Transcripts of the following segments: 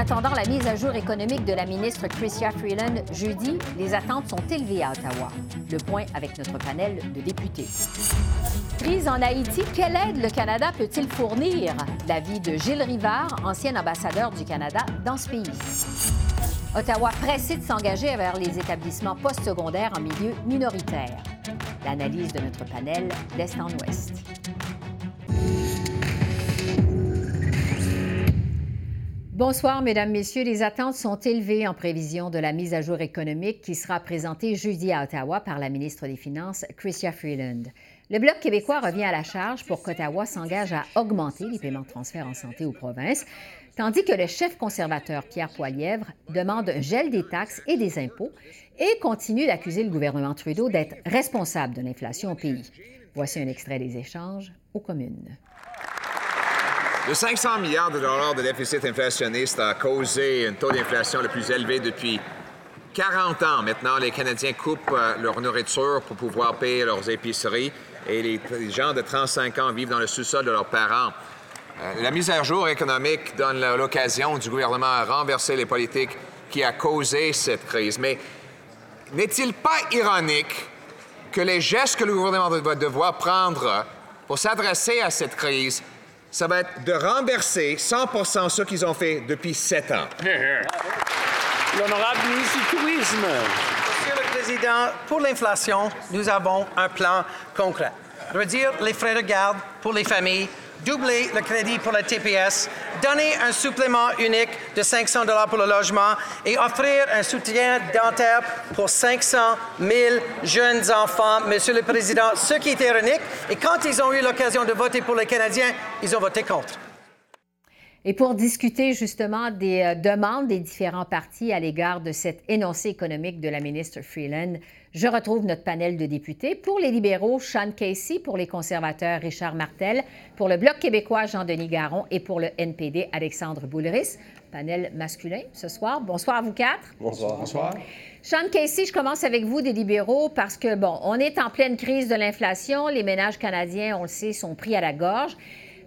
Attendant la mise à jour économique de la ministre Chrystia Freeland jeudi, les attentes sont élevées à Ottawa. Le point avec notre panel de députés. Crise en Haïti, quelle aide le Canada peut-il fournir? L'avis de Gilles Rivard, ancien ambassadeur du Canada dans ce pays. Ottawa pressé de s'engager vers les établissements postsecondaires en milieu minoritaire. L'analyse de notre panel d'Est en Ouest. Bonsoir, Mesdames, Messieurs. Les attentes sont élevées en prévision de la mise à jour économique qui sera présentée jeudi à Ottawa par la ministre des Finances, Chrystia Freeland. Le Bloc québécois revient à la charge pour qu'Ottawa s'engage à augmenter les paiements de transfert en santé aux provinces, tandis que le chef conservateur Pierre Poilièvre demande un gel des taxes et des impôts et continue d'accuser le gouvernement Trudeau d'être responsable de l'inflation au pays. Voici un extrait des échanges aux communes. Le 500 milliards de dollars de déficit inflationniste a causé un taux d'inflation le plus élevé depuis 40 ans. Maintenant, les Canadiens coupent euh, leur nourriture pour pouvoir payer leurs épiceries et les, gens de 35 ans vivent dans le sous-sol de leurs parents. Euh, la mise à jour économique donne l'occasion du gouvernement à renverser les politiques qui a causé cette crise. Mais n'est-il pas ironique que les gestes que le gouvernement va devoir prendre pour s'adresser à cette crise ça va être de rembourser 100% ce qu'ils ont fait depuis sept ans. L'honorable ministre du Tourisme. Monsieur le Président, pour l'inflation, nous avons un plan concret. Réduire les frais de garde pour les familles, doubler le crédit pour la TPS, donner un supplément unique de 500 dollars pour le logement et offrir un soutien dentaire pour 500 000 jeunes enfants. Monsieur le Président, ce qui est ironique, et quand ils ont eu l'occasion de voter pour les Canadiens, ils ont voté contre. Et pour discuter justement des euh, demandes des différents partis à l'égard de cet énoncé économique de la ministre Freeland, je retrouve notre panel de députés. Pour les libéraux, Sean Casey, pour les conservateurs, Richard Martel, pour le Bloc québécois, Jean-Denis Garon et pour le NPD, Alexandre Boulris. Panel masculin ce soir. Bonsoir à vous quatre. Bonsoir. Bonsoir. Sean Casey, je commence avec vous des libéraux parce que, bon, on est en pleine crise de l'inflation. Les ménages canadiens, on le sait, sont pris à la gorge.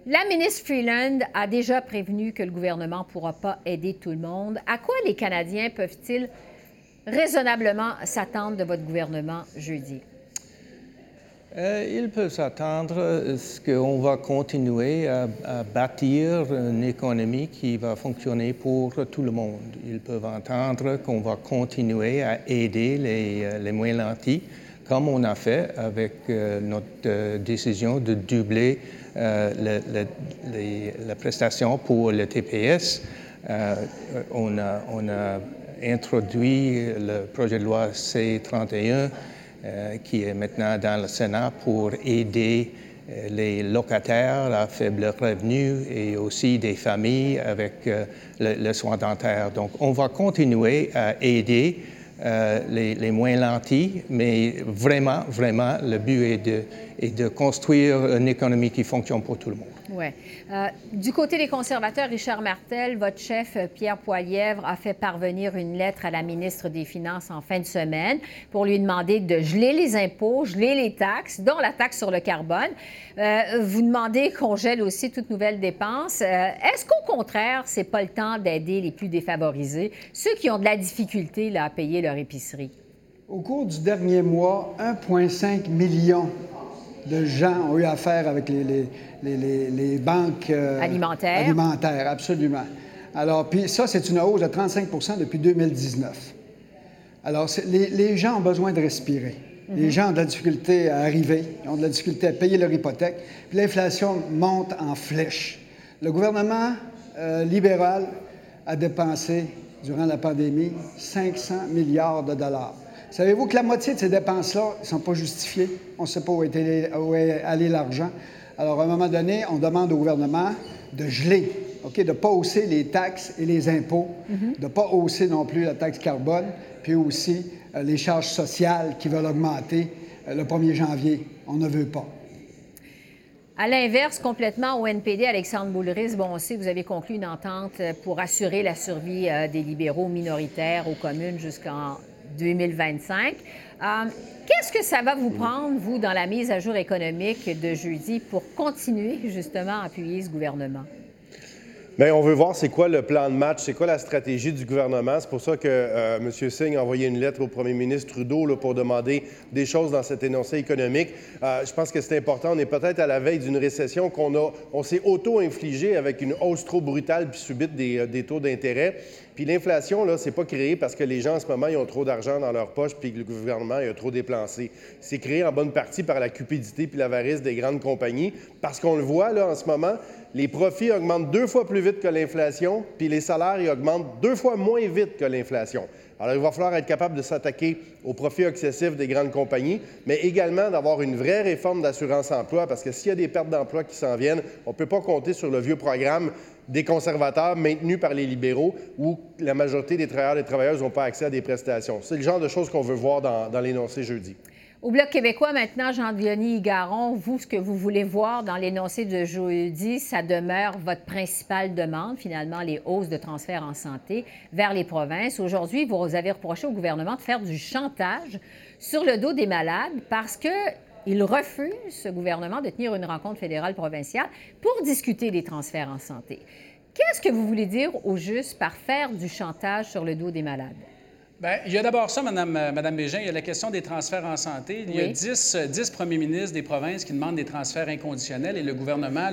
La ministre Freeland a déjà prévenu que le gouvernement ne pourra pas aider tout le monde. À quoi les Canadiens peuvent-ils raisonnablement s'attendre de votre gouvernement jeudi? Euh, ils peuvent s'attendre à ce qu'on va continuer à, bâtir une économie qui va fonctionner pour tout le monde. Ils peuvent entendre qu'on va continuer à aider les, euh, les moins lentis, comme on a fait avec euh, notre décision de doubler euh, la prestation pour le TPS. Euh, on, a, introduit le projet de loi C-31 euh, qui est maintenant dans le Sénat pour aider les locataires à faible revenu et aussi des familles avec le, soin dentaire. Donc, on va continuer à aider les, les, moins lentis, mais vraiment, vraiment, le but est de construire une économie qui fonctionne pour tout le monde. Oui. Euh, du côté des conservateurs, Richard Martel, votre chef euh, Pierre Poilièvre a fait parvenir une lettre à la ministre des Finances en fin de semaine pour lui demander de geler les impôts, geler les taxes, dont la taxe sur le carbone. Euh, vous demandez qu'on gèle aussi toutes nouvelles dépenses. Est-ce qu'au contraire, c'est pas le temps d'aider les plus défavorisés, ceux qui ont de la difficulté à payer leur épicerie? Au cours du dernier mois, 1,5 million de gens ont eu affaire avec les, les, banques euh, alimentaires. Alimentaires, absolument. Alors, puis ça, c'est une hausse de 35% depuis 2019. Alors, les, gens ont besoin de respirer. Les mhm. gens ont de la difficulté à arriver, ils ont de la difficulté à payer leur hypothèque, puis l'inflation monte en flèche. Le gouvernement euh, libéral a dépensé, durant la pandémie, 500 milliards de dollars. Savez-vous que la moitié de ces dépenses-là ne sont pas justifiées? On ne sait pas où est, allé l'argent. Alors, à un moment donné, on demande au gouvernement de geler, OK, de ne pas hausser les taxes et les impôts, mhm. de ne pas hausser non plus la taxe carbone, puis aussi les charges sociales qui veulent augmenter le 1er janvier. On ne veut pas. À l'inverse, complètement au NPD, Alexandre Boulris, bon, on sait que vous avez conclu une entente pour assurer la survie des libéraux minoritaires aux communes jusqu'en 2025. Euh, qu'est-ce que ça va vous prendre, vous, dans la mise à jour économique de jeudi pour continuer justement à appuyer ce gouvernement? Bien, on veut voir c'est quoi le plan de match, c'est quoi la stratégie du gouvernement. C'est pour ça que euh, M. Singh a envoyé une lettre au premier ministre Trudeau pour demander des choses dans cet énoncé économique. Euh, je pense que c'est important. On est peut-être à la veille d'une récession qu'on on s'est auto-infligé avec une hausse trop brutale puis subite des, des taux d'intérêt. Puis l'inflation, là, c'est pas créé parce que les gens en ce moment, ils ont trop d'argent dans leur poche puis que le gouvernement il a trop dépensé. C'est créé en bonne partie par la cupidité puis l'avarice des grandes compagnies parce qu'on le voit là en ce moment, les profits augmentent deux fois plus vite que l'inflation puis les salaires augmentent deux fois moins vite que l'inflation. Alors, il va falloir être capable de s'attaquer aux profits excessifs des grandes compagnies, mais également d'avoir une vraie réforme d'assurance-emploi, parce que s'il y a des pertes d'emploi qui s'en viennent, on ne peut pas compter sur le vieux programme des conservateurs maintenus par les libéraux où la majorité des travailleurs et des travailleuses n'ont pas accès à des prestations. C'est le genre de choses qu'on veut voir dans, dans l'énoncé jeudi. Au Bloc québécois, maintenant, Jean-Denis Garon, vous, ce que vous voulez voir dans l'énoncé de jeudi, ça demeure votre principale demande, finalement, les hausses de transferts en santé vers les provinces. Aujourd'hui, vous avez reproché au gouvernement de faire du chantage sur le dos des malades parce que il refuse, ce gouvernement, de tenir une rencontre fédérale provinciale pour discuter des transferts en santé. Qu'est-ce que vous voulez dire au juste par faire du chantage sur le dos des malades? Bien, il y a d'abord ça, Mme, euh, Madame Bégin, il y a la question des transferts en santé. Il y a 10, 10, euh, premiers ministres des provinces qui demandent des transferts inconditionnels et le gouvernement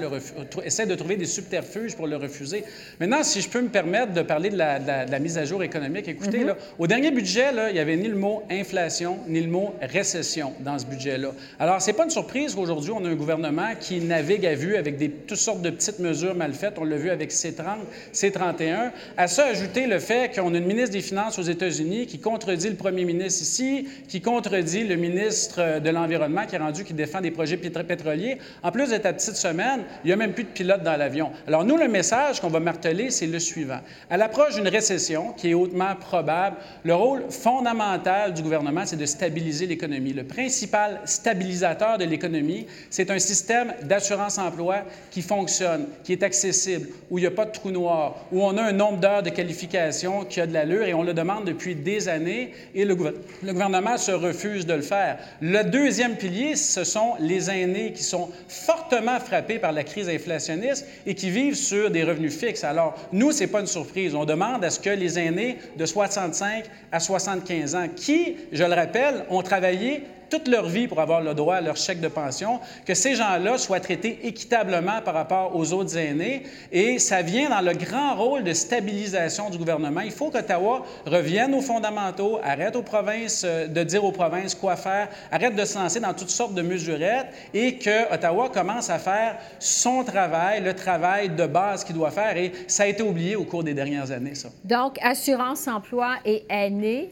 essaie de trouver des subterfuges pour le refuser. Maintenant, si je peux me permettre de parler de la, mise à jour économique, écoutez, là, au dernier budget, là, il n'y avait ni le mot inflation ni le mot récession dans ce budget-là. Alors, c'est pas une surprise qu'aujourd'hui, on a un gouvernement qui navigue à vue avec des, toutes sortes de petites mesures mal faites. On l'a vu avec C30, C31. À ça, ajouter le fait qu'on a une ministre des Finances aux États-Unis qui contredit le premier ministre ici, qui contredit le ministre de l'Environnement qui est rendu, qui défend des projets pétroliers. En plus de ta petite semaine, il n'y a même plus de pilote dans l'avion. Alors nous, le message qu'on va marteler, c'est le suivant. À l'approche d'une récession qui est hautement probable, le rôle fondamental du gouvernement, c'est de stabiliser l'économie. Le principal stabilisateur de l'économie, c'est un système d'assurance-emploi qui fonctionne, qui est accessible, où il n'y a pas de trou noir, où on a un nombre d'heures de qualification qui a de l'allure et on le demande depuis des années et le, gouvernement se refuse de le faire. Le deuxième pilier, ce sont les aînés qui sont fortement frappés par la crise inflationniste et qui vivent sur des revenus fixes. Alors, nous, ce n'est pas une surprise. On demande à ce que les aînés de 65 à 75 ans, qui, je le rappelle, ont travaillé toute leur vie pour avoir le droit à leur chèque de pension, que ces gens-là soient traités équitablement par rapport aux autres aînés. Et ça vient dans le grand rôle de stabilisation du gouvernement. Il faut qu'Ottawa revienne aux fondamentaux, arrête aux provinces euh, de dire aux provinces quoi faire, arrête de se lancer dans toutes sortes de mesurettes et que Ottawa commence à faire son travail, le travail de base qu'il doit faire. Et ça a été oublié au cours des dernières années. Donc, assurance, emploi et aînés,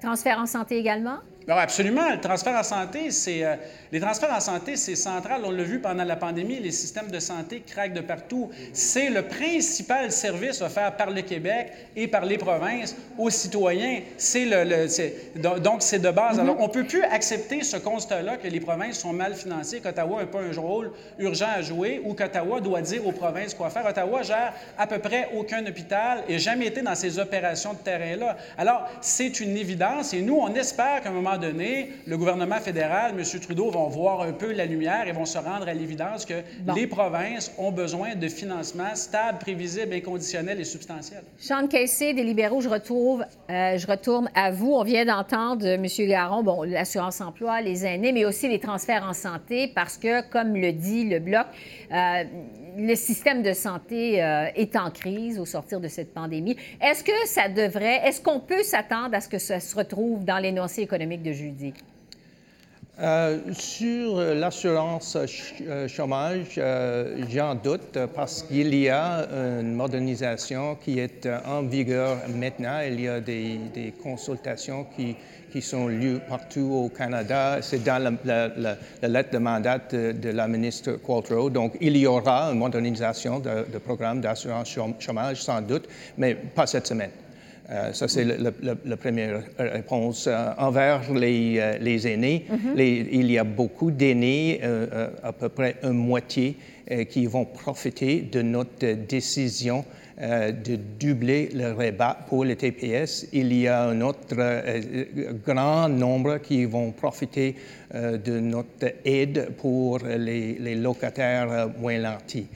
transfert en santé également? Alors absolument. Le transfert en santé, c'est euh, les transferts en santé, c'est central. On l'a vu pendant la pandémie, les systèmes de santé craquent de partout. C'est le principal service offert par le Québec et par les provinces aux citoyens. Donc c'est de base. Alors on peut plus accepter ce constat-là que les provinces sont mal financées, qu'Ottawa n'a pas un rôle urgent à jouer ou qu'Ottawa doit dire aux provinces quoi faire. Ottawa gère à peu près aucun hôpital et jamais été dans ces opérations de terrain-là. Alors c'est une évidence et nous on espère qu'à un moment donné, le gouvernement fédéral, M. Trudeau, vont voir un peu la lumière et vont se rendre à l'évidence que les provinces ont besoin de financement stable, prévisible, inconditionnel et substantiel. Sean Casey, des libéraux, je, retrouve, euh, je retourne à vous. On vient d'entendre M. Garon, bon, l'assurance-emploi, les aînés, mais aussi les transferts en santé, parce que, comme le dit le Bloc, euh, le système de santé euh, est en crise au sortir de cette pandémie. Est-ce que ça devrait, est-ce qu'on peut s'attendre à ce que ça se retrouve dans l'énoncé économique de jeudi? Euh, sur l'assurance euh, chômage, j'en doute parce qu'il y a une modernisation qui est en vigueur maintenant. Il y a des, consultations qui, sont lieux partout au Canada. C'est dans la, lettre de mandat de, la ministre Qualtrough. Donc, il y aura une modernisation de, de programme d'assurance chômage, sans doute, mais pas cette semaine. Ça, c'est la première réponse. envers les, les aînés, mm-hmm. il y a beaucoup d'aînés, à peu près une moitié, qui vont profiter de notre décision euh, de doubler le rebat pour les TPS. Il y a un autre euh, grand nombre qui vont profiter euh, de notre aide pour les, locataires moins lentis.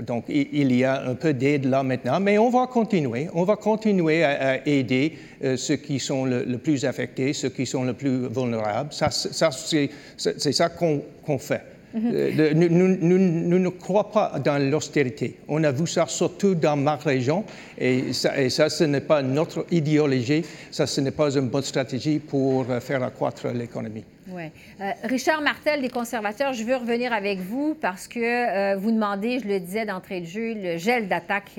donc, il y a un peu d'aide là maintenant, mais on va continuer. On va continuer à, aider ceux qui sont le, plus affectés, ceux qui sont le plus vulnérables. C'est ça qu'on fait. Euh, nous, ne croyons pas dans l'austérité. On a vu ça surtout dans ma région, et ça, ça ce n'est pas notre idéologie, ça, ce n'est pas une bonne stratégie pour euh, faire accroître l'économie. Oui. Euh, Richard Martel des conservateurs, je veux revenir avec vous parce que vous demandez, je le disais d'entrée de jeu, le gel d'attaque,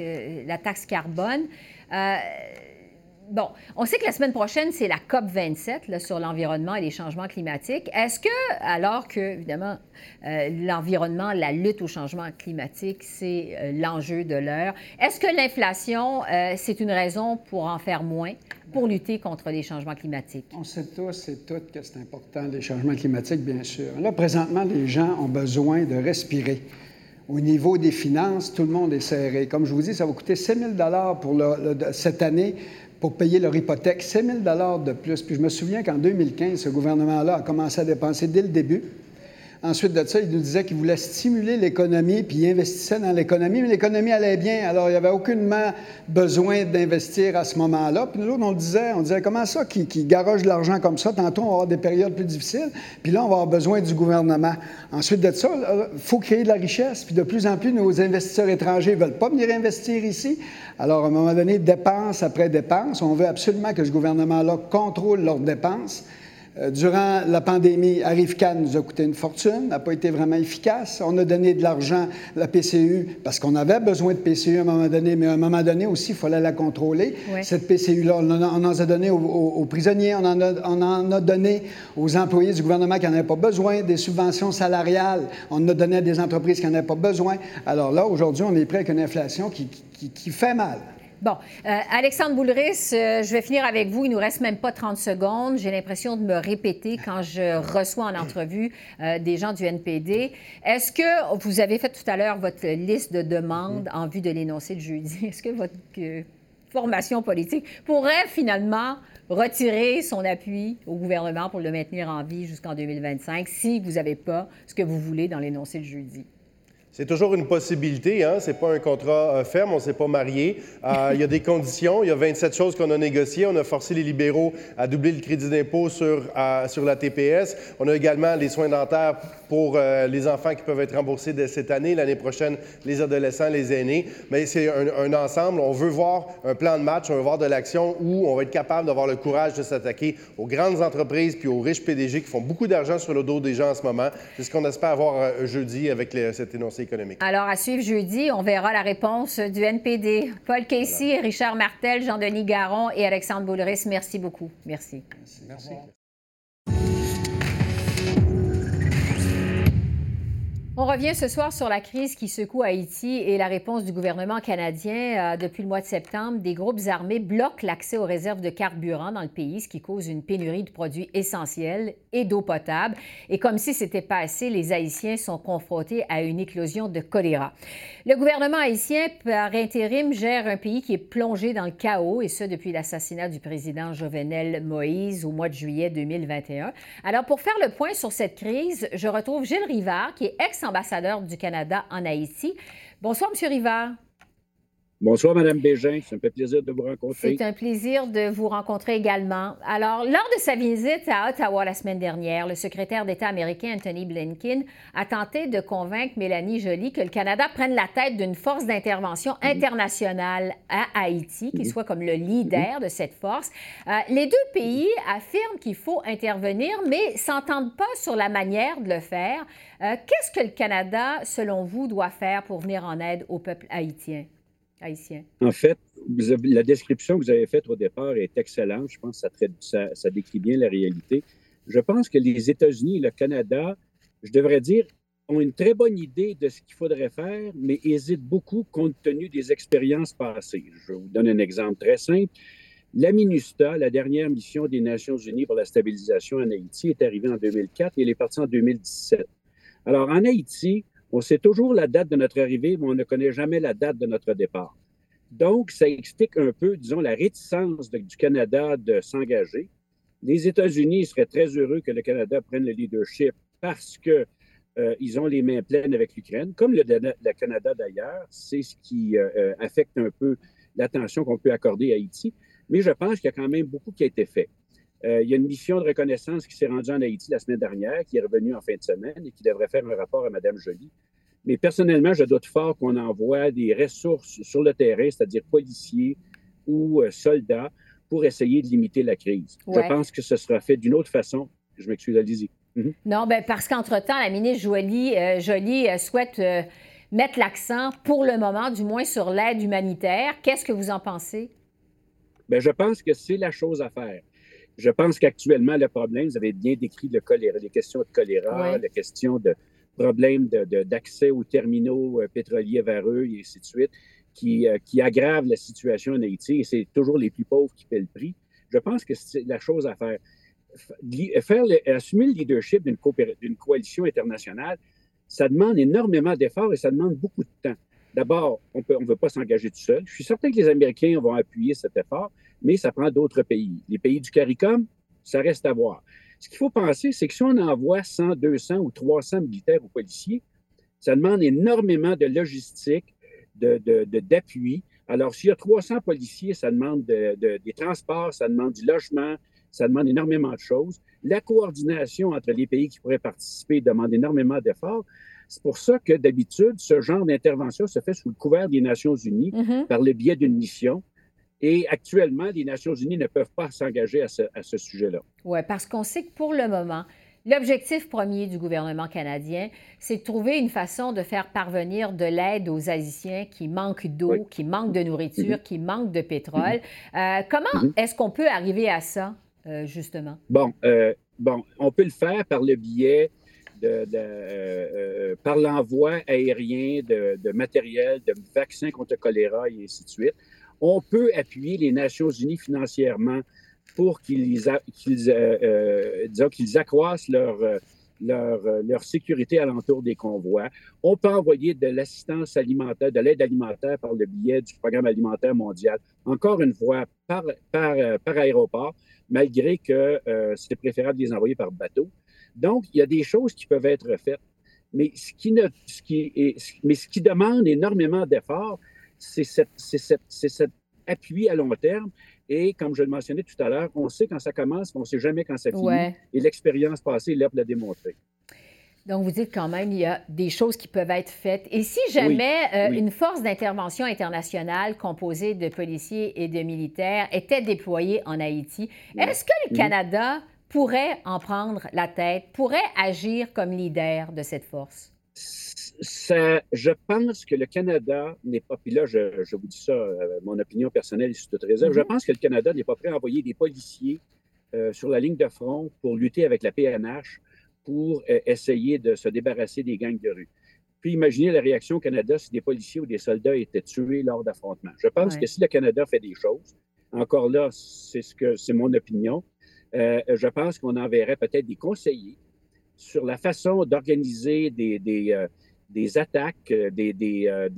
la taxe carbone. Bon, on sait que la semaine prochaine, c'est la COP 27 sur l'environnement et les changements climatiques. Est-ce que, alors que, évidemment, euh, l'environnement, la lutte au changement climatique, c'est euh, l'enjeu de l'heure, est-ce que l'inflation, euh, c'est une raison pour en faire moins pour lutter contre les changements climatiques? On sait tous et toutes que c'est important, les changements climatiques, bien sûr. Là, présentement, les gens ont besoin de respirer. Au niveau des finances, tout le monde est serré. Comme je vous dis, ça va coûter 6 000 pour cette année pour payer leur hypothèque, 7 000 de plus. Puis je me souviens qu'en 2015, ce gouvernement-là a commencé à dépenser dès le début. Ensuite de ça, il nous disait qu'il voulait stimuler l'économie, puis il investissait dans l'économie, mais l'économie allait bien. Alors, il n'y avait aucunement besoin d'investir à ce moment-là. Puis nous, on le disait, on disait, comment ça, qui, qui de l'argent comme ça? Tantôt, on va avoir des périodes plus difficiles, puis là, on va avoir besoin du gouvernement. Ensuite de ça, il faut créer de la richesse, puis de plus en plus, nos investisseurs étrangers ne veulent pas venir investir ici. Alors, à un moment donné, dépense après dépense, on veut absolument que ce gouvernement-là contrôle leurs dépenses. Euh, durant la pandémie, Arrivcan nous a coûté une fortune, n'a pas été vraiment efficace. On a donné de l'argent à la PCU parce qu'on avait besoin de PCU à un moment donné, mais à un moment donné aussi, il fallait la contrôler. Cette PCU-là, on, en a donné aux, prisonniers, on en, a, on en, a, donné aux employés du gouvernement qui n'en avaient pas besoin, des subventions salariales, on en a donné à des entreprises qui n'en avaient pas besoin. Alors là, aujourd'hui, on est prêt avec une inflation qui, qui, qui fait mal. Bon, euh, Alexandre Boulris, euh, je vais finir avec vous. Il nous reste même pas 30 secondes. J'ai l'impression de me répéter quand je reçois en entrevue euh, des gens du NPD. Est-ce que vous avez fait tout à l'heure votre liste de demandes en vue de l'énoncé de jeudi? Est-ce que votre formation politique pourrait finalement retirer son appui au gouvernement pour le maintenir en vie jusqu'en 2025 si vous n'avez pas ce que vous voulez dans l'énoncé de jeudi? C'est toujours une possibilité, hein? c'est pas un contrat euh, ferme, on ne s'est pas marié. Euh, il y a des conditions, il y a 27 choses qu'on a négociées. On a forcé les libéraux à doubler le crédit d'impôt sur, sur la TPS. On a également les soins dentaires pour euh, les enfants qui peuvent être remboursés dès cette année, l'année prochaine, les adolescents, les aînés. Mais c'est un, ensemble. On veut voir un plan de match, on veut voir de l'action où on va être capable d'avoir le courage de s'attaquer aux grandes entreprises puis aux riches PDG qui font beaucoup d'argent sur le dos des gens en ce moment. C'est ce qu'on espère avoir jeudi avec cet énoncé alors, à suivre jeudi, on verra la réponse du NPD. Paul Casey, Richard Martel, Jean-Denis Garon et Alexandre Boulris, merci beaucoup. Merci. Merci. On revient ce soir sur la crise qui secoue Haïti et la réponse du gouvernement canadien. Euh, depuis le mois de septembre, des groupes armés bloquent l'accès aux réserves de carburant dans le pays, ce qui cause une pénurie de produits essentiels et d'eau potable. Et comme si c'était pas assez, les Haïtiens sont confrontés à une éclosion de choléra. Le gouvernement haïtien, par intérim, gère un pays qui est plongé dans le chaos, et ce depuis l'assassinat du président Jovenel Moïse au mois de juillet 2021. Alors, pour faire le point sur cette crise, je retrouve Gilles Rivard, qui est ex ambassadeur du Canada en Haïti. Bonsoir, M. Rivard. Bonsoir, Mme Bégin. C'est un plaisir de vous rencontrer. C'est un plaisir de vous rencontrer également. Alors, lors de sa visite à Ottawa la semaine dernière, le secrétaire d'État américain Anthony Blinken a tenté de convaincre Mélanie Joly que le Canada prenne la tête d'une force d'intervention mhm. internationale à Haïti, qui mhm. soit comme le leader de cette force. Euh, les deux pays affirment qu'il faut intervenir, mais s'entendent pas sur la manière de le faire. Euh, qu'est-ce que le Canada, selon vous, doit faire pour venir en aide au peuple haïtien? En fait, la description que vous avez faite au départ est excellente. Je pense que ça, ça, décrit bien la réalité. Je pense que les États-Unis et le Canada, je devrais dire, ont une très bonne idée de ce qu'il faudrait faire, mais hésitent beaucoup compte tenu des expériences passées. Je vous donne un exemple très simple. La MINUSTA, la dernière mission des Nations Unies pour la stabilisation en Haïti, est arrivée en 2004 et elle est partie en 2017. Alors, en Haïti, on sait toujours la date de notre arrivée, mais on ne connaît jamais la date de notre départ. Donc, ça explique un peu, disons, la réticence du Canada de s'engager. Les États-Unis seraient très heureux que le Canada prenne le leadership parce que euh, ils ont les mains pleines avec l'Ukraine, comme le, Canada d'ailleurs. C'est ce qui euh, euh, affecte un peu l'attention qu'on peut accorder à Haïti. Mais je pense qu'il y a quand même beaucoup qui a été fait. Il y a une mission de reconnaissance qui s'est rendue en Haïti la semaine dernière, qui est revenue en fin de semaine et qui devrait faire un rapport à Mme Joly. Mais personnellement, je doute fort qu'on envoie des ressources sur le terrain, c'est-à-dire policiers ou soldats, pour essayer de limiter la crise. Je pense que ce sera fait d'une autre façon. Je m'excuse, Alizé. Mhm. Non, ben parce qu'entre-temps, la ministre Jolie, euh, euh, souhaite euh, mettre l'accent, pour le moment, du moins sur l'aide humanitaire. Qu'est-ce que vous en pensez? Bien, je pense que c'est la chose à faire. Je pense qu'actuellement, le problème, vous avez bien décrit le choléra, les questions de choléra, les questions de problèmes d'accès aux terminaux pétroliers vers eux et ainsi de suite, qui, qui aggravent la situation en Haïti et c'est toujours les plus pauvres qui paient le prix. Je pense que c'est la chose à faire faire assumer le leadership d'une coalition internationale, ça demande énormément d'efforts et ça demande beaucoup de temps. D'abord, on ne veut pas s'engager tout seul. Je suis certain que les Américains vont appuyer cet effort, mais ça prend d'autres pays. Les pays du CARICOM, ça reste à voir. Ce qu'il faut penser, c'est que si on envoie 100, 200 ou 300 militaires ou policiers, ça demande énormément de logistique, d'appui. De, Alors, s'il y a 300 policiers, ça demande des transports, ça demande du logement, ça demande énormément de choses. La coordination entre les pays qui pourraient participer demande énormément d'efforts. C'est pour ça que d'habitude, ce genre d'intervention se fait sous le couvert des Nations Unies mm-hmm. par le biais d'une mission. Et actuellement, les Nations Unies ne peuvent pas s'engager à ce, à ce sujet-là. Oui, parce qu'on sait que pour le moment, L'objectif premier du gouvernement canadien, c'est de trouver une façon de faire parvenir de l'aide aux Haïtiens qui manquent d'eau, qui manquent de nourriture, mm-hmm. qui manquent de pétrole. Mm-hmm. Euh, comment est-ce qu'on peut arriver à ça? Euh, justement? Bon, euh, bon, on peut le faire par le biais de, euh, par l'envoi aérien de, matériel, de vaccins contre le choléra et ainsi de suite. On peut appuyer les Nations Unies financièrement pour qu'ils qu'ils accroissent leur, leur, leur, sécurité alentour des convois. On peut envoyer de l'assistance alimentaire, de l'aide alimentaire par le biais du Programme alimentaire mondial, encore une fois, par, aéroport malgré que euh, c'est préférable de les envoyer par bateau. Donc, il y a des choses qui peuvent être faites. Mais qui, mais ce qui demande énormément d'efforts, c'est cet appui à long terme. Et comme je le mentionnais tout à l'heure, on sait quand ça commence, mais on ne sait jamais quand ça finit. Et l'expérience passée l'a démontré. Donc, vous dites quand même, il y a des choses qui peuvent être faites. Et si jamais euh, une force d'intervention internationale composée de policiers et de militaires était déployée en Haïti, est-ce que le Canada pourrait en prendre la tête, pourrait agir comme leader de cette force? Ça, je pense que le Canada n'est pas, puis là, je, vous dis ça, euh, mon opinion personnelle est sous toute réserve, je mm-hmm. pense que le Canada n'est pas prêt à envoyer des policiers euh, sur la ligne de front pour lutter avec la PNH pour euh, essayer de se débarrasser des gangs de rue. Puis imaginez la réaction au Canada si des policiers ou des soldats étaient tués lors d'affrontements. Je pense que si le Canada fait des choses, encore là, c'est ce que c'est mon opinion, je pense qu'on enverrait peut-être des conseillers sur la façon d'organiser des, des, des, attaques, des, des,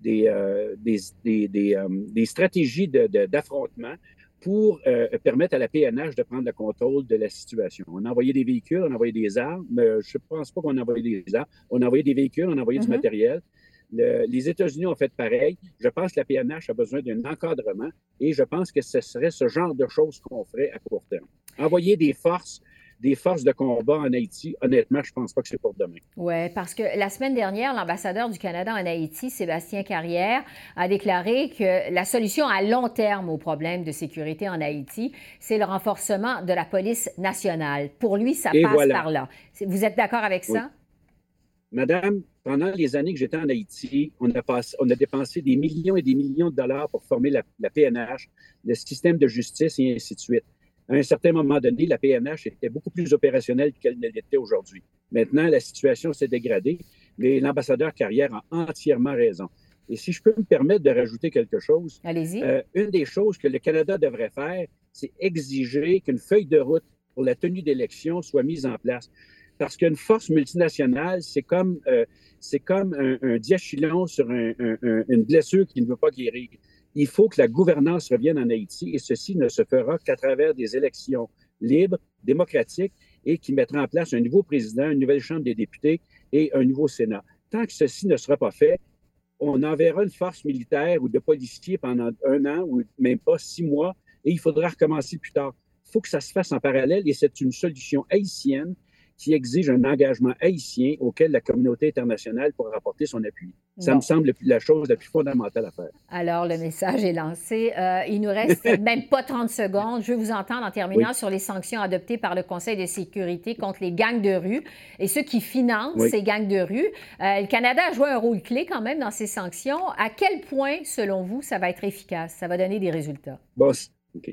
des stratégies d'affrontement pour euh, permettre à la PNH de prendre le contrôle de la situation. On a envoyé des véhicules, on a envoyé des armes, mais je ne pense pas qu'on a envoyé des armes. On a envoyé des véhicules, on a envoyé du mm-hmm. matériel. les États-Unis ont fait pareil. Je pense que la PNH a besoin d'un encadrement et je pense que ce serait ce genre de choses qu'on ferait à court terme. Envoyer des forces des forces de combat en Haïti, honnêtement, je ne pense pas que c'est pour demain. Oui, parce que la semaine dernière, l'ambassadeur du Canada en Haïti, Sébastien Carrière, a déclaré que la solution à long terme au problème de sécurité en Haïti, c'est le renforcement de la police nationale. Pour lui, ça passe par là. Vous êtes d'accord avec ça? Madame, pendant les années que j'étais en Haïti, on a, on a, dépensé des millions et des millions de dollars pour former la, la PNH, le système de justice et ainsi de suite À un certain moment donné, la PNH était beaucoup plus opérationnelle qu'elle ne l'était aujourd'hui. Maintenant, la situation s'est dégradée, mais l'ambassadeur Carrière a entièrement raison. Et si je peux me permettre de rajouter quelque chose, euh, une des choses que le Canada devrait faire, c'est exiger qu'une feuille de route pour la tenue d'élections soit mise en place. Parce qu'une force multinationale, c'est comme, euh, c'est comme un, diachylon sur une blessure qui ne veut pas guérir. Il faut que la gouvernance revienne en Haïti et ceci ne se fera qu'à travers des élections libres, démocratiques et qui mettront en place un nouveau président, une nouvelle Chambre des députés et un nouveau Sénat. Tant que ceci ne sera pas fait, on enverra une force militaire ou de policiers pendant un an ou même pas six mois et il faudra recommencer plus tard. Il faut que ça se fasse en parallèle et c'est une solution haïtienne qui exige un engagement haïtien auquel la communauté internationale pourra apporter son appui. Ça me semble la chose la plus fondamentale à faire. Alors, le message est lancé. Euh, il nous reste même pas 30 secondes. Je veux vous entendre en terminant sur les sanctions adoptées par le Conseil de sécurité contre les gangs de rue et ceux qui financent ces gangs de rue. Euh, le Canada a joué un rôle clé quand même dans ces sanctions. À quel point, selon vous, ça va être efficace? Ça va donner des résultats? Bon,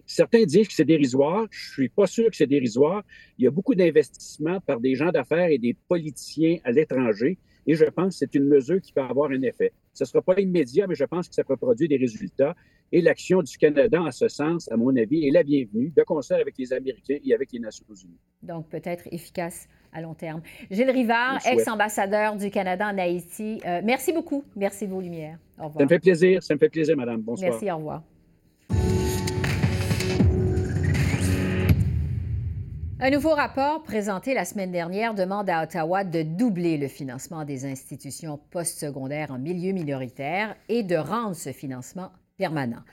Certains disent que c'est dérisoire. Je ne suis pas sûr que c'est dérisoire. Il y a beaucoup d'investissements par des gens d'affaires et des politiciens à l'étranger. Et je pense que c'est une mesure qui peut avoir un effet. Ce ne sera pas immédiat, mais je pense que ça peut produire des résultats. Et l'action du Canada en ce sens, à mon avis, est la bienvenue, de concert avec les Américains et avec les Nations unies. Donc, peut-être efficace à long terme. Gilles Rivard, ex-ambassadeur du Canada en Haïti, euh, merci beaucoup. Merci de vos lumières. Au revoir. Ça me fait plaisir. Ça me fait plaisir, Madame. Bonsoir. Merci, au revoir. Un nouveau rapport présenté la semaine dernière demande à Ottawa de doubler le financement des institutions postsecondaires en milieu minoritaire et de rendre ce financement permanent.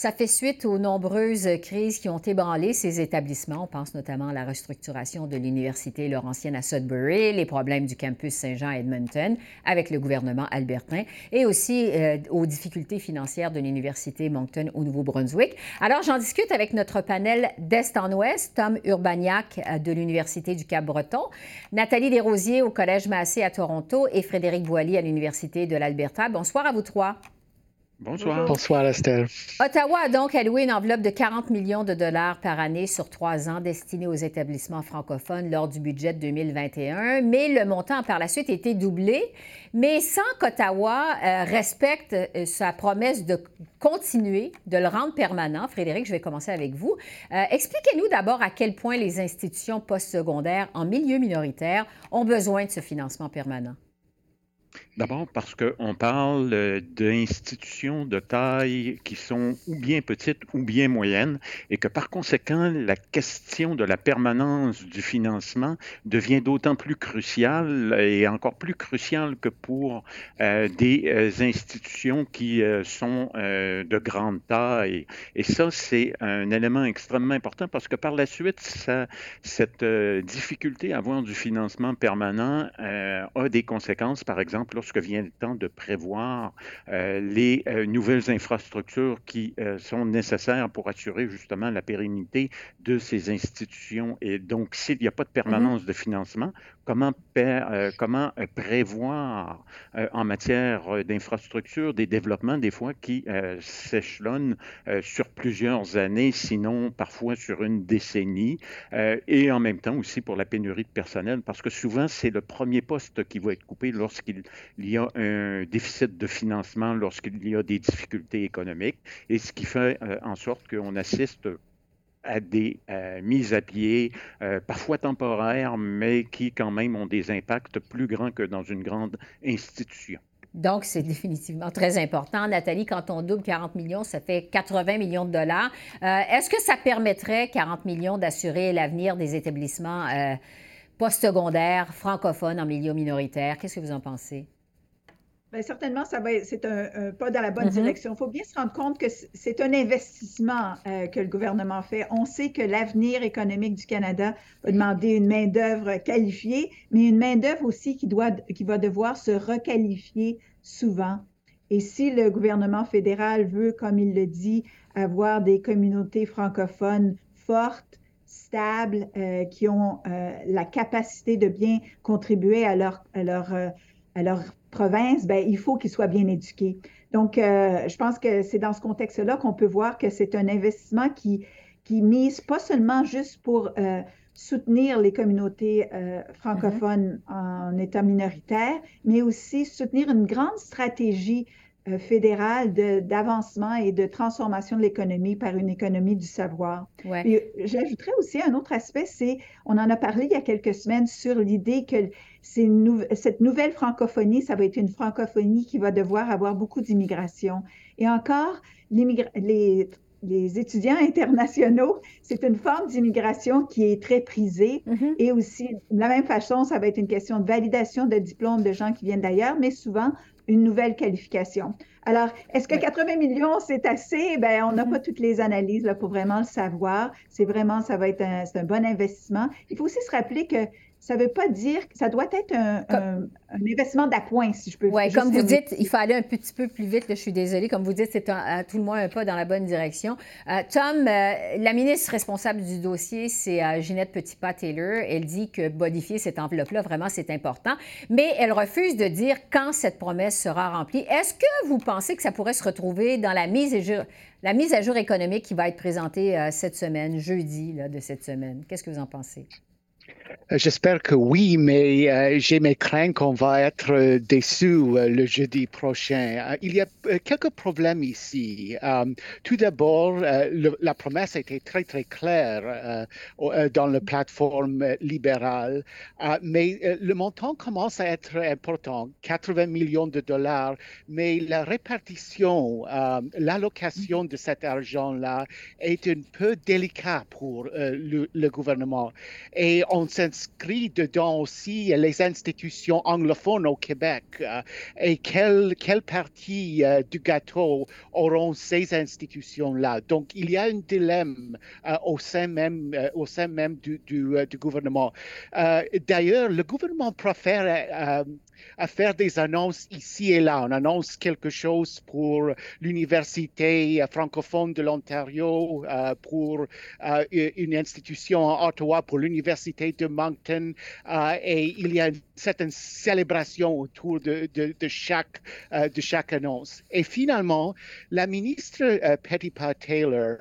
Ça fait suite aux nombreuses crises qui ont ébranlé ces établissements. On pense notamment à la restructuration de l'Université Laurentienne à Sudbury, les problèmes du campus Saint-Jean à Edmonton avec le gouvernement albertain et aussi euh, aux difficultés financières de l'Université Moncton au Nouveau-Brunswick. Alors, j'en discute avec notre panel d'Est en Ouest, Tom Urbaniak euh, de l'Université du Cap-Breton, Nathalie Desrosiers au Collège Massé à Toronto et Frédéric Boilly à l'Université de l'Alberta. Bonsoir à vous trois. Bonsoir. Bonsoir, Estelle. Ottawa a donc alloué une enveloppe de 40 millions de dollars par année sur trois ans destinée aux établissements francophones lors du budget 2021, mais le montant a par la suite été doublé, mais sans qu'Ottawa euh, respecte euh, sa promesse de continuer, de le rendre permanent. Frédéric, je vais commencer avec vous. Euh, expliquez-nous d'abord à quel point les institutions postsecondaires en milieu minoritaire ont besoin de ce financement permanent. D'abord parce qu'on parle euh, d'institutions de taille qui sont ou bien petites ou bien moyennes et que par conséquent, la question de la permanence du financement devient d'autant plus cruciale et encore plus cruciale que pour euh, des euh, institutions qui sont de grande taille. Et ça, c'est un élément extrêmement important parce que par la suite, cette difficulté à avoir du financement permanent a des conséquences, par exemple, lorsque vient le temps de prévoir euh, les euh, nouvelles infrastructures qui euh, sont nécessaires pour assurer justement la pérennité de ces institutions. Et donc, s'il n'y a pas de permanence mm-hmm. de financement, comment, comment prévoir en matière d'infrastructures des développements, des fois, qui s'échelonnent sur plusieurs années, sinon parfois sur une décennie, et en même temps aussi pour la pénurie de personnel, parce que souvent, c'est le premier poste qui va être coupé lorsqu'il y a un déficit de financement lorsqu'il y a des difficultés économiques, et ce qui fait euh, en sorte qu'on assiste à des euh, mises à pied, euh, parfois temporaires, mais qui quand même ont des impacts plus grands que dans une grande institution. Donc, c'est définitivement très important. Nathalie, quand on double 40 millions, ça fait 80 millions de dollars. Est-ce que ça permettrait, 40 millions, d'assurer l'avenir des établissements postsecondaires francophones en milieu minoritaire? Qu'est-ce que vous en pensez? Bien, certainement, ça va, c'est un, pas dans la bonne mm-hmm. direction. Il faut bien se rendre compte que c'est un investissement euh, que le gouvernement fait. On sait que l'avenir économique du Canada va demander une main-d'œuvre qualifiée, mais une main-d'œuvre aussi qui, doit, qui va devoir se requalifier souvent. Et si le gouvernement fédéral veut, comme il le dit, avoir des communautés francophones fortes, stables, euh, qui ont euh, la capacité de bien contribuer à leur, à leur, à leur province, ben, il faut qu'ils soient bien éduqués. Donc, euh, je pense que c'est dans ce contexte-là qu'on peut voir que c'est un investissement qui, qui mise pas seulement juste pour euh, soutenir les communautés euh, francophones mm-hmm. en État minoritaire, mais aussi soutenir une grande stratégie euh, fédérale d'avancement et de transformation de l'économie par une économie du savoir. J'ajouterais aussi un autre aspect, c'est, on en a parlé il y a quelques semaines sur l'idée que cette nouvelle francophonie, ça va être une francophonie qui va devoir avoir beaucoup d'immigration. Et encore, les les étudiants internationaux, c'est une forme d'immigration qui est très prisée mm-hmm. et aussi, de la même façon, ça va être une question de validation de diplômes de gens qui viennent d'ailleurs, mais souvent une nouvelle qualification. Alors, est-ce que 80 millions, c'est assez? Ben, on n'a mm-hmm. pas toutes les analyses là, pour vraiment le savoir. C'est vraiment, ça va être un, un bon investissement. Il faut aussi se rappeler que ça ne veut pas dire que ça doit être un, investissement d'appoint, si je peux Oui, comme vous dites, il faut aller un petit peu plus vite. je suis désolée. Comme vous dites, c'est à tout le moins un pas dans la bonne direction. Euh, Tom, euh, la ministre responsable du dossier, c'est euh, Ginette Petitpas-Taylor. Elle dit que modifier cette enveloppe-là, vraiment, c'est important. Mais elle refuse de dire quand cette promesse sera remplie. Est-ce que vous pensez que ça pourrait se retrouver dans la mise à jour, la mise à jour économique qui va être présentée cette semaine, jeudi de cette semaine? Qu'est-ce que vous en pensez? Euh, j'espère que oui, mais euh, j'ai mes craintes qu'on va être euh, déçus le jeudi prochain. il y a quelques problèmes ici. tout d'abord, la promesse été très, très claire dans la plateforme libérale, mais le montant commence à être important, 80 millions de dollars, mais la répartition, l'allocation de cet argent-là est un peu délicat pour le, gouvernement. Et s'inscrit dedans aussi les institutions anglophones au Québec euh, et quelle, quelle partie euh, du gâteau auront ces institutions-là? Donc, il y a un dilemme euh, au sein même, au sein même du, du gouvernement. D'ailleurs, le gouvernement préfère à faire des annonces ici et là. On annonce quelque chose pour l'Université francophone de l'Ontario, euh, pour euh, une institution à Ottawa, pour l'Université de Moncton, euh, et il y a une certaine célébration autour de, de, chaque, de chaque annonce. Et finalement, la ministre Pettipa Taylor,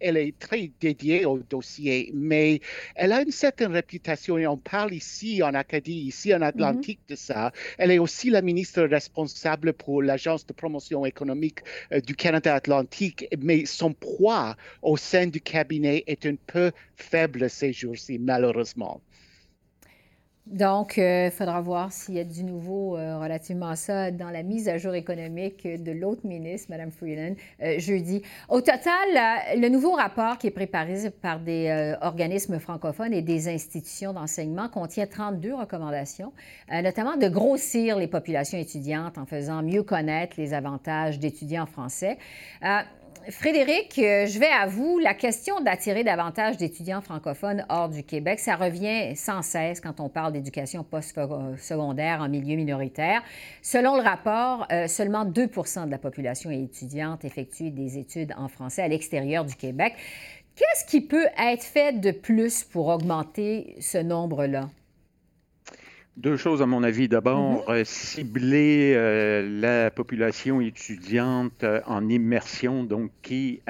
elle est très dédiée au dossier, mais elle a une certaine réputation, et on parle ici en Acadie, ici en Atlantique de ça, elle est aussi la ministre responsable pour l'Agence de promotion économique euh, du Canada Atlantique, mais son poids au sein du cabinet est un peu faible ces jours-ci, malheureusement. Donc, il euh, faudra voir s'il y a du nouveau euh, relativement à ça dans la mise à jour économique de l'autre ministre, Mme Freeland, euh, jeudi. Au total, le nouveau rapport qui est préparé par des organismes francophones et des institutions d'enseignement contient 32 recommandations, notamment de grossir les populations étudiantes en faisant mieux connaître les avantages d'étudier en français. Frédéric, euh, je vais à vous. La question d'attirer davantage d'étudiants francophones hors du Québec, ça revient sans cesse quand on parle d'éducation post-secondaire en milieu minoritaire. Selon le rapport, euh, seulement 2 de la population étudiante effectue des études en français à l'extérieur du Québec. Qu'est-ce qui peut être fait de plus pour augmenter ce nombre-là? Deux choses à mon avis. D'abord, mm-hmm. euh, cibler euh, la population étudiante euh, en immersion, donc qui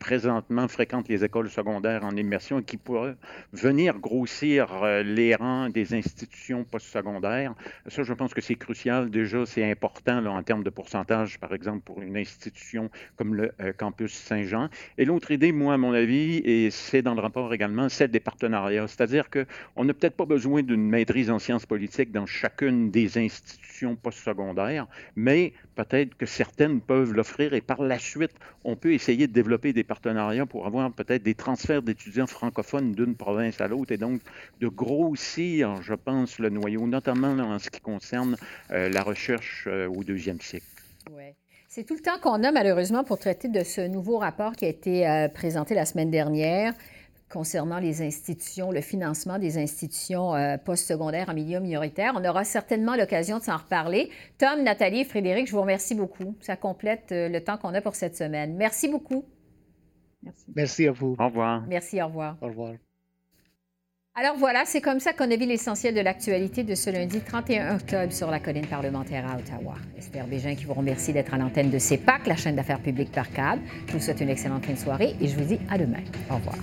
présentement fréquente les écoles secondaires en immersion et qui pourrait venir grossir les rangs des institutions postsecondaires. Ça, je pense que c'est crucial. Déjà, c'est important là, en termes de pourcentage, par exemple, pour une institution comme le campus Saint-Jean. Et l'autre idée, moi, à mon avis, et c'est dans le rapport également, celle des partenariats. C'est-à-dire qu'on n'a peut-être pas besoin d'une maîtrise en sciences politiques dans chacune des institutions postsecondaires, mais peut-être que certaines peuvent l'offrir et par la suite, on peut essayer de développer des partenariats pour avoir peut-être des transferts d'étudiants francophones d'une province à l'autre et donc de grossir, je pense, le noyau, notamment en ce qui concerne euh, la recherche euh, au deuxième cycle. Ouais. C'est tout le temps qu'on a malheureusement pour traiter de ce nouveau rapport qui a été euh, présenté la semaine dernière concernant les institutions, le financement des institutions euh, postsecondaires en milieu minoritaire. On aura certainement l'occasion de s'en reparler. Tom, Nathalie et Frédéric, je vous remercie beaucoup. Ça complète euh, le temps qu'on a pour cette semaine. Merci beaucoup. Merci. Merci à vous. Au revoir. Merci, au revoir. Au revoir. Alors voilà, c'est comme ça qu'on a vu l'essentiel de l'actualité de ce lundi 31 octobre sur la colline parlementaire à Ottawa. Esther Bégin qui vous remercie d'être à l'antenne de CEPAC, la chaîne d'affaires publiques par câble. Je vous souhaite une excellente fin de soirée et je vous dis à demain. Au revoir.